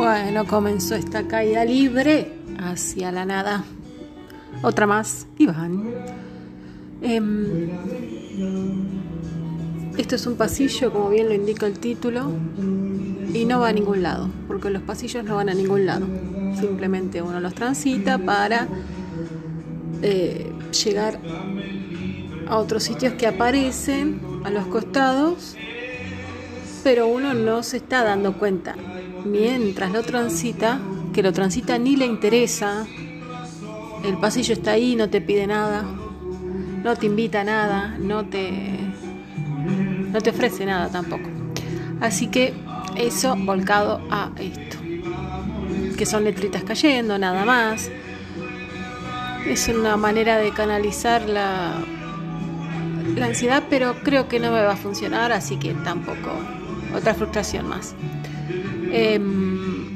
Bueno, comenzó esta caída libre hacia la nada. Otra más, Iván. Em, esto es un pasillo, como bien lo indica el título, y no va a ningún lado, porque los pasillos no van a ningún lado. Simplemente uno los transita para eh, llegar a otros sitios que aparecen a los costados, pero uno no se está dando cuenta mientras lo transita, que lo transita ni le interesa, el pasillo está ahí, no te pide nada, no te invita nada, no te, no te ofrece nada tampoco. Así que eso volcado a esto, que son letritas cayendo, nada más. Es una manera de canalizar la, la ansiedad, pero creo que no me va a funcionar, así que tampoco. Otra frustración más. Em,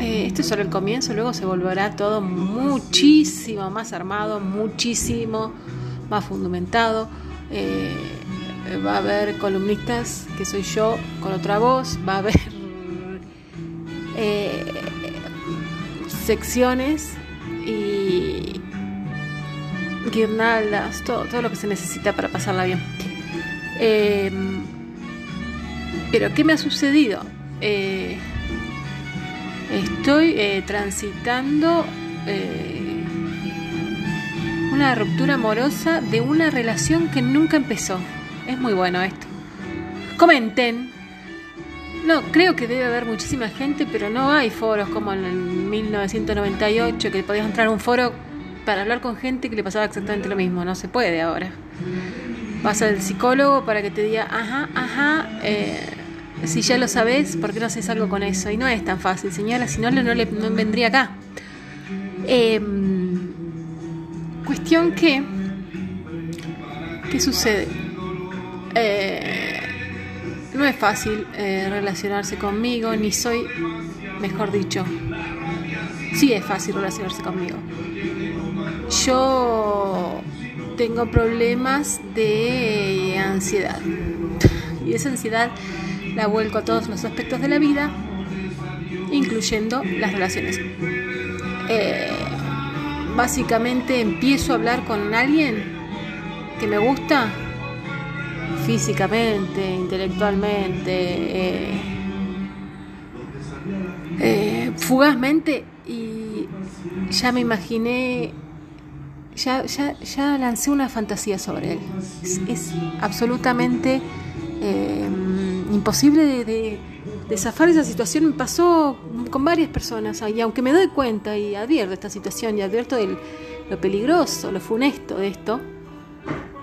eh, esto es solo el comienzo, luego se volverá todo muchísimo más armado, muchísimo más fundamentado. Eh, va a haber columnistas, que soy yo, con otra voz, va a haber eh, secciones y guirnaldas, todo, todo lo que se necesita para pasarla bien. Pero ¿qué me ha sucedido? Eh, estoy eh, transitando eh, una ruptura amorosa de una relación que nunca empezó. Es muy bueno esto. Comenten. No, creo que debe haber muchísima gente, pero no hay foros como en 1998 que podías entrar a un foro para hablar con gente que le pasaba exactamente lo mismo. No se puede ahora. Vas al psicólogo para que te diga, ajá, ajá, si ya lo sabes, ¿por qué no haces algo con eso? Y no es tan fácil, señora, si no, no, le, vendría acá. Em, cuestión que, ¿qué sucede? Eh, no es fácil eh, relacionarse conmigo, ni soy, mejor dicho, sí es fácil relacionarse conmigo. Yo tengo problemas de ansiedad. Y esa ansiedad la vuelco a todos los aspectos de la vida, incluyendo las relaciones. Eh, básicamente empiezo a hablar con alguien que me gusta físicamente, intelectualmente, eh, eh, fugazmente y ya me imaginé, ya, ya, ya lancé una fantasía sobre él. Es, absolutamente imposible de, de, zafar esa situación me pasó con varias personas y aunque me doy cuenta y advierto esta situación y advierto el, lo peligroso, lo funesto de esto,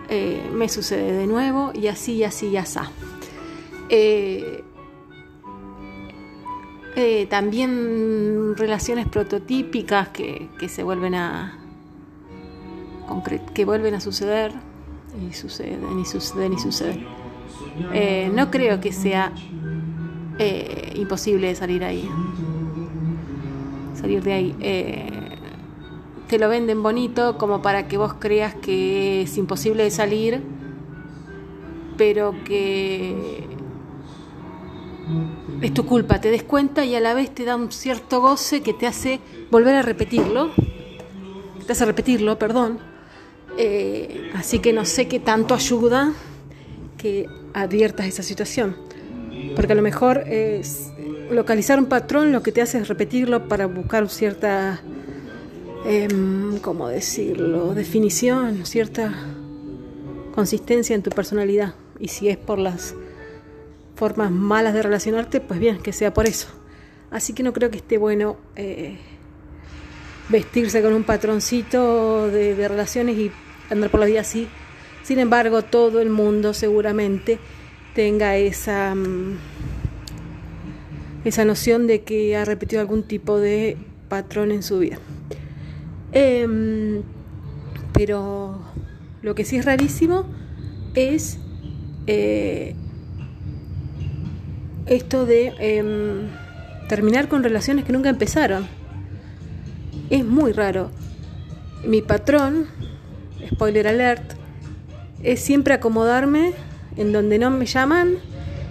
eh, me sucede de nuevo y así y así y así. Eh, eh, también relaciones prototípicas que se vuelven a que vuelven a suceder y suceden y suceden y suceden. Eh, no creo que sea eh, imposible salir ahí. Salir de ahí. Eh, te lo venden bonito como para que vos creas que es imposible de salir, pero que es tu culpa, te des cuenta y a la vez te da un cierto goce que te hace volver a repetirlo, te hace repetirlo, perdón. así que no sé qué tanto ayuda que adviertas esa situación. Porque a lo mejor es localizar un patrón lo que te hace es repetirlo para buscar cierta, eh, ¿cómo decirlo?, definición, cierta consistencia en tu personalidad. Y si es por las formas malas de relacionarte, pues bien, que sea por eso. Así que no creo que esté bueno eh, vestirse con un patroncito de, de relaciones y andar por la vida así sin embargo, todo el mundo seguramente tenga esa, mm, esa noción de que ha repetido algún tipo de patrón en su vida. Em, pero lo que sí es rarísimo es eh, esto de em, terminar con relaciones que nunca empezaron. Es muy raro. Mi patrón, spoiler alert, es siempre acomodarme en donde no me llaman,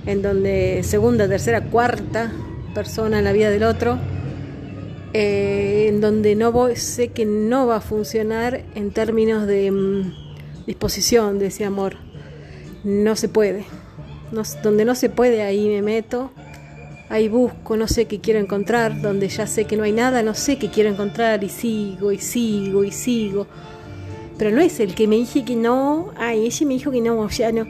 en donde segunda, tercera, cuarta persona en la vida del otro, eh, en donde no voy, sé que no va a funcionar en términos de mm, disposición de ese amor. No se puede. donde no se puede, ahí me meto, ahí busco, no sé qué quiero encontrar, donde ya sé que no hay nada, no sé qué quiero encontrar y sigo y sigo y sigo. Pero no es el que me dije que no, ay, ella me dijo que no, ya no.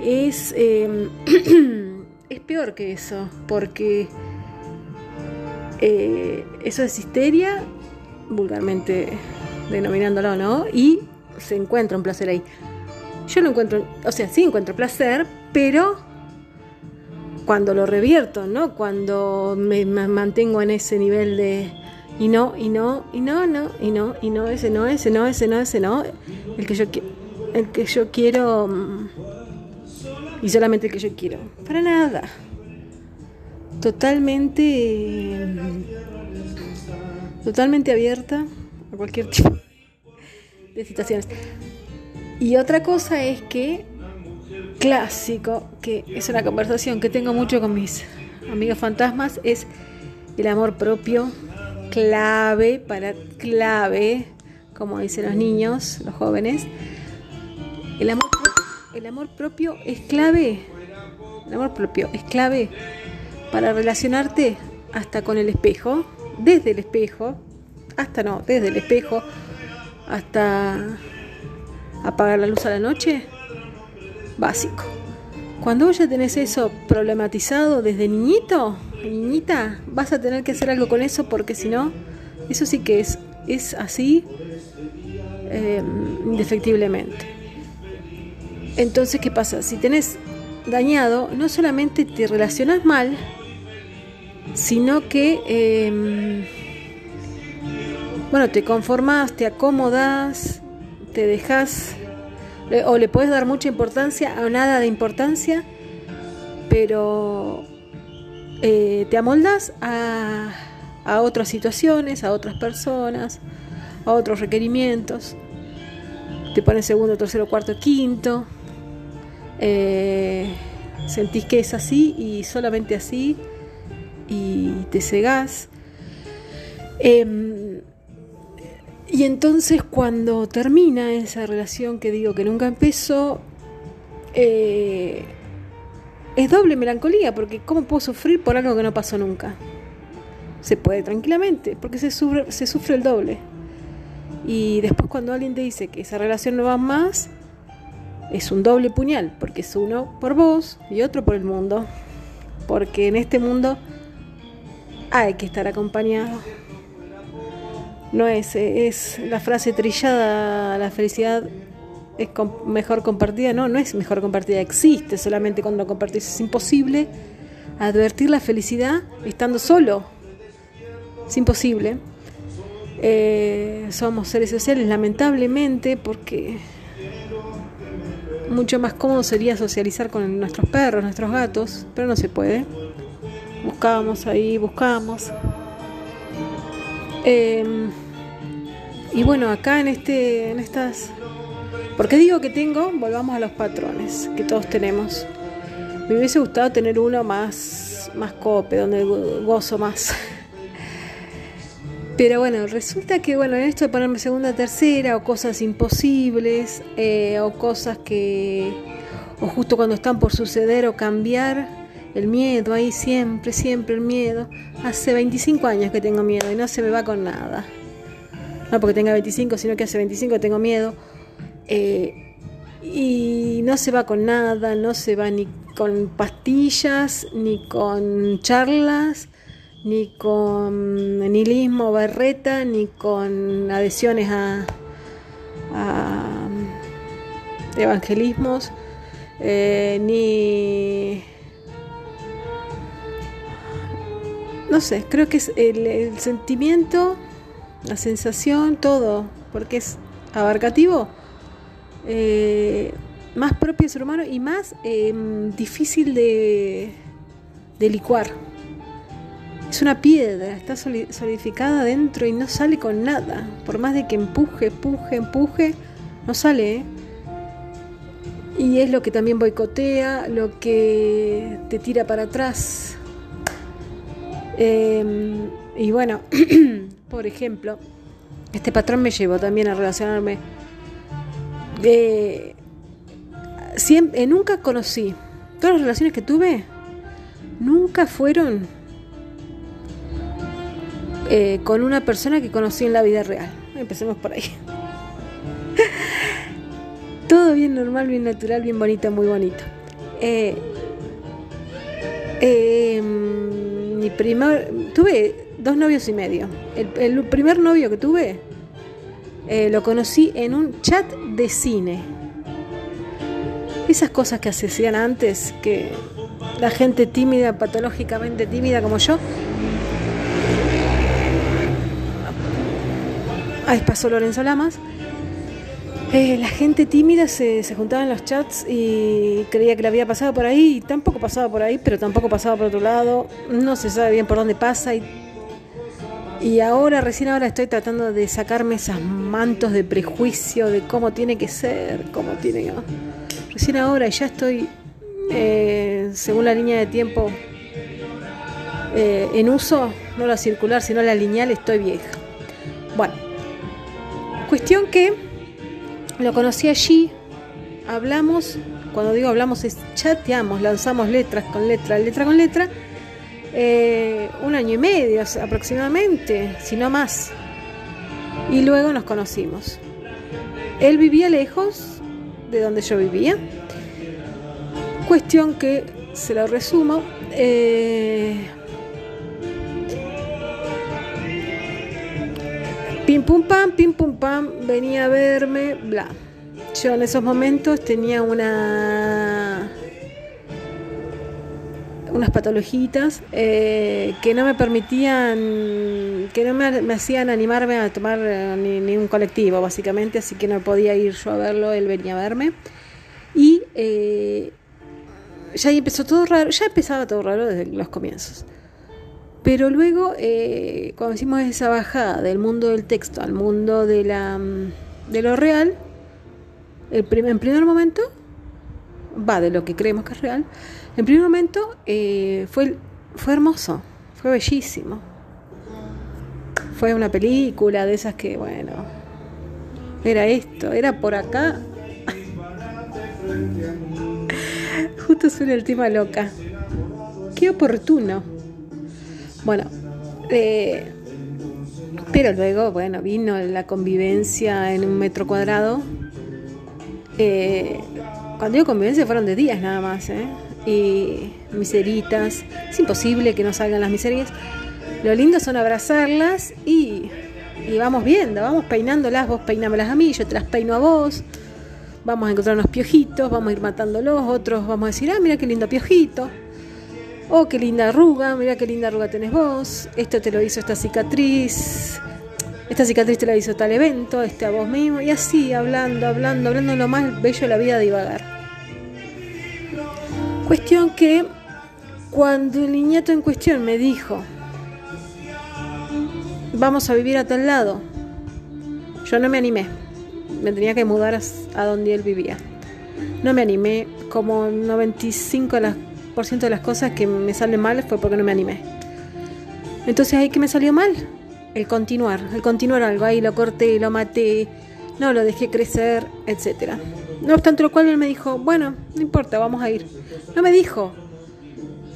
Es, em, es peor que eso, porque eh, eso es histeria, vulgarmente denominándolo, ¿no? Y se encuentra un placer ahí. Yo no encuentro, o sea, sí encuentro placer, pero cuando lo revierto, ¿no? Cuando me, mantengo en ese nivel de y no, y no, y no, no, y no, y no, ese no, ese no, ese no, ese no, el que yo el que yo quiero mm, y solamente el que yo quiero. Para nada totalmente totalmente abierta a cualquier tipo de situaciones. Y otra cosa es que clásico, que es una conversación que tengo mucho con mis amigos fantasmas, es el amor propio, clave para clave, como dicen los niños, los jóvenes. El amor, el amor propio es clave. El amor propio es clave para relacionarte hasta con el espejo, desde el espejo, hasta no, desde el espejo, hasta apagar la luz a la noche, básico. Cuando ya tenés eso problematizado desde niñito, niñita, vas a tener que hacer algo con eso porque si no, eso sí que es, es así em, indefectiblemente. Entonces, ¿qué pasa? Si tenés dañado, no solamente te relacionas mal, sino que, em, bueno, te conformas, te acomodas, te dejas, o le puedes dar mucha importancia o nada de importancia, pero eh, te amoldas a, otras situaciones, a otras personas, a otros requerimientos. Te pones segundo, tercero, cuarto, quinto. Eh, sentís que es así y solamente así y te cegás. Em, y entonces cuando termina esa relación que digo que nunca empezó, eh, es doble melancolía, porque ¿cómo puedo sufrir por algo que no pasó nunca? Se puede tranquilamente, porque se sufre, se sufre el doble. Y después cuando alguien te dice que esa relación no va más, es un doble puñal, porque es uno por vos y otro por el mundo. Porque en este mundo hay que estar acompañado. No es, es la frase trillada, la felicidad es mejor compartida, no, no es mejor compartida, existe solamente cuando compartís. Es imposible advertir la felicidad estando solo. Es imposible. Eh, somos seres sociales, lamentablemente, porque mucho más cómodo sería socializar con nuestros perros, nuestros gatos, pero no se puede buscábamos ahí, buscábamos. Em, y bueno, acá en este, en estas, porque digo que tengo, volvamos a los patrones que todos tenemos. Me hubiese gustado tener uno más, más cope, donde gozo más. Pero bueno, resulta que bueno, en esto de ponerme segunda, tercera, o cosas imposibles, eh, o cosas que, o justo cuando están por suceder o cambiar, el miedo ahí siempre, siempre el miedo. Hace 25 años que tengo miedo y no se me va con nada. No porque tenga 25, sino que hace 25 tengo miedo. Eh, y no se va con nada, no se va ni con pastillas, ni con charlas, ni con nihilismo berreta, ni con adhesiones a, evangelismos, eh, ni no sé, creo que es el, sentimiento, la sensación, todo, porque es abarcativo, eh, más propio del ser humano y más em, difícil de, de licuar. Es una piedra, está solidificada dentro y no sale con nada. Por más de que empuje, empuje, empuje, no sale. ¿eh? Y es lo que también boicotea, lo que te tira para atrás, Em, y bueno, por ejemplo, este patrón me llevó también a relacionarme. Eh, siempre, nunca conocí, todas las relaciones que tuve, nunca fueron eh, con una persona que conocí en la vida real. Empecemos por ahí. Todo bien normal, bien natural, bien bonito, muy bonito. Eh, em, mi primer. Tuve dos novios y medio. El, primer novio que tuve eh, lo conocí en un chat de cine. Esas cosas que se hacían antes, que la gente tímida, patológicamente tímida como yo, Ahí pasó Lorenzo Lamas. Eh, la gente tímida se, juntaba en los chats y creía que le había pasado por ahí, y tampoco pasaba por ahí, pero tampoco pasaba por otro lado. No se sabe bien por dónde pasa. Y, y ahora, recién ahora estoy tratando de sacarme esos mantos de prejuicio de cómo tiene que ser, cómo tiene. Recién ahora, ya estoy, eh, según la línea de tiempo, eh, en uso, no la circular, sino la lineal, estoy vieja. Bueno. Cuestión que lo conocí allí, hablamos, cuando digo hablamos es chateamos, lanzamos letras con letra, letra con letra, eh, un año y medio aproximadamente, si no más. Y luego nos conocimos. Él vivía lejos de donde yo vivía. Cuestión que, se lo resumo, eh, Pim pum pam, pim pum pam, venía a verme, bla. Yo en esos momentos tenía una unas patologitas eh, que no me permitían, que no me, hacían animarme a tomar eh, ni, un colectivo, básicamente, así que no podía ir yo a verlo, él venía a verme. Y eh, ya empezó todo raro, ya empezaba todo raro desde los comienzos. Pero luego, eh, cuando hicimos esa bajada del mundo del texto al mundo de, la, de lo real, el en primer momento, va de lo que creemos que es real, en primer momento eh, fue, fue hermoso, fue bellísimo. Fue una película de esas que, bueno, era esto, era por acá. Justo suena el tema loca. Qué oportuno. Bueno, eh, pero luego, bueno, vino la convivencia en un metro cuadrado. Eh, cuando digo convivencia fueron de días nada más, ¿eh? Y miseritas. Es imposible que no salgan las miserias. Lo lindo son abrazarlas y, y vamos viendo, vamos peinándolas. Vos peinámelas a mí, yo te las peino a vos. Vamos a encontrar unos piojitos, vamos a ir matándolos. Otros vamos a decir, ah, mira qué lindo piojito. Oh, qué linda arruga, mira qué linda arruga tenés vos. Esto te lo hizo esta cicatriz. Esta cicatriz te la hizo tal evento, este a vos mismo. Y así, hablando, hablando, hablando lo más bello de la vida divagar. Cuestión que cuando el niñato en cuestión me dijo, vamos a vivir a tal lado, yo no me animé. Me tenía que mudar a, donde él vivía. No me animé, como 95 de las cosas que me salen mal fue porque no me animé. Entonces ahí que me salió mal, el continuar, el continuar algo, ahí lo corté, lo maté, no lo dejé crecer, etcétera. No obstante lo cual él me dijo, bueno, no importa, vamos a ir. No me dijo,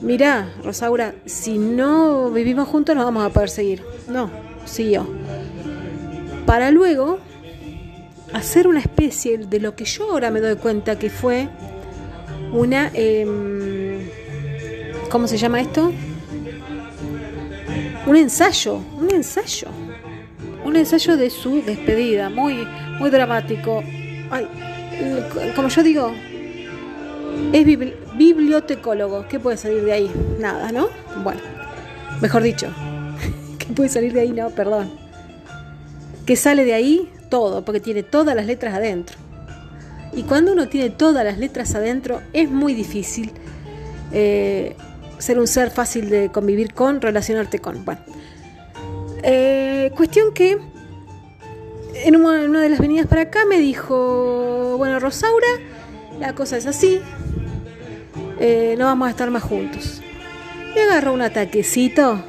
mirá, Rosaura, si no vivimos juntos nos vamos a poder seguir. No, siguió. Para luego hacer una especie de lo que yo ahora me doy cuenta que fue una... Em, ¿Cómo se llama esto? Un ensayo, un ensayo. Un ensayo de su despedida, muy, muy dramático. Como yo digo, es bibliotecólogo. ¿Qué puede salir de ahí? Nada, ¿no? Bueno, mejor dicho, ¿qué puede salir de ahí? No, perdón. ¿Qué sale de ahí? Todo, porque tiene todas las letras adentro. Y cuando uno tiene todas las letras adentro, es muy difícil eh, ser un ser fácil de convivir con, relacionarte con. Bueno, eh, cuestión que en una de las venidas para acá me dijo, bueno, Rosaura, la cosa es así, eh, no vamos a estar más juntos. Me agarró un ataquecito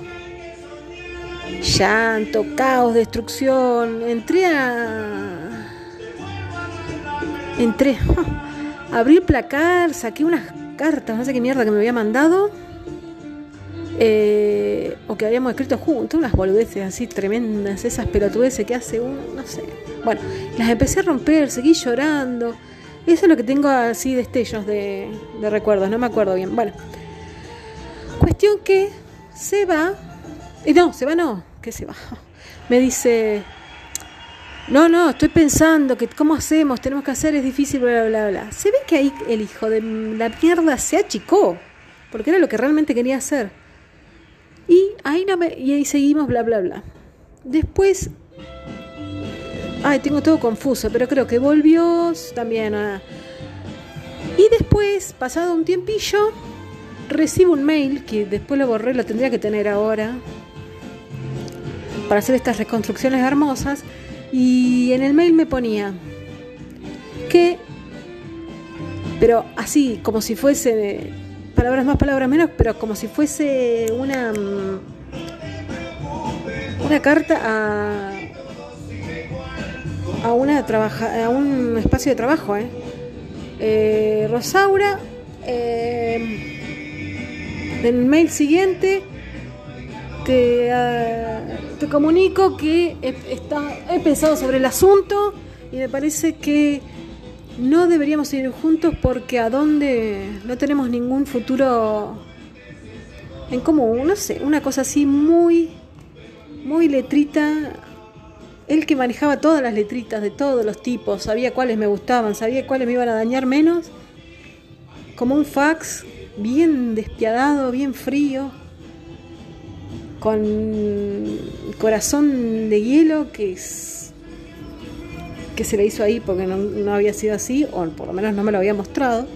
llanto, caos, destrucción. Entré a. Entré. Abrí el placar, saqué unas cartas, no sé qué mierda que me había mandado. Eh, o que habíamos escrito juntos, unas boludeces así tremendas, esas pelotudeces que hace un, no sé. Bueno, las empecé a romper, seguí llorando. Eso es lo que tengo así destellos de, de recuerdos, no me acuerdo bien. Bueno, cuestión que se va, y no, se va no, que se va. Me dice, no, no, estoy pensando que cómo hacemos, tenemos que hacer, es difícil, bla, bla, bla. Se ve que ahí el hijo de la mierda se achicó, porque era lo que realmente quería hacer. Y ahí, no me, y ahí seguimos, bla, bla, bla. Después, ay, tengo todo confuso, pero creo que volvió también. Y después, pasado un tiempillo, recibo un mail, que después lo borré, lo tendría que tener ahora, para hacer estas reconstrucciones hermosas, y en el mail me ponía que, pero así, como si fuese, palabras más, palabras menos, pero como si fuese una, una carta a, a, una trabaja, a un espacio de trabajo. ¿eh? Eh, Rosaura, eh, en el mail siguiente te, uh, te comunico que está, he pensado sobre el asunto y me parece que no deberíamos ir juntos porque a dónde no tenemos ningún futuro en común, no sé, una cosa así muy, muy letrita. Él que manejaba todas las letritas de todos los tipos, sabía cuáles me gustaban, sabía cuáles me iban a dañar menos, como un fax bien despiadado, bien frío, con corazón de hielo que, es, que se le hizo ahí porque no, no, había sido así, o por lo menos no me lo había mostrado,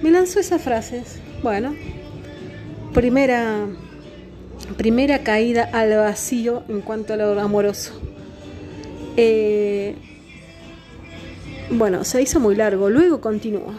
me lanzó esas frases. Bueno, primera, primera caída al vacío en cuanto a lo amoroso. Eh, bueno, se hizo muy largo, luego continuó.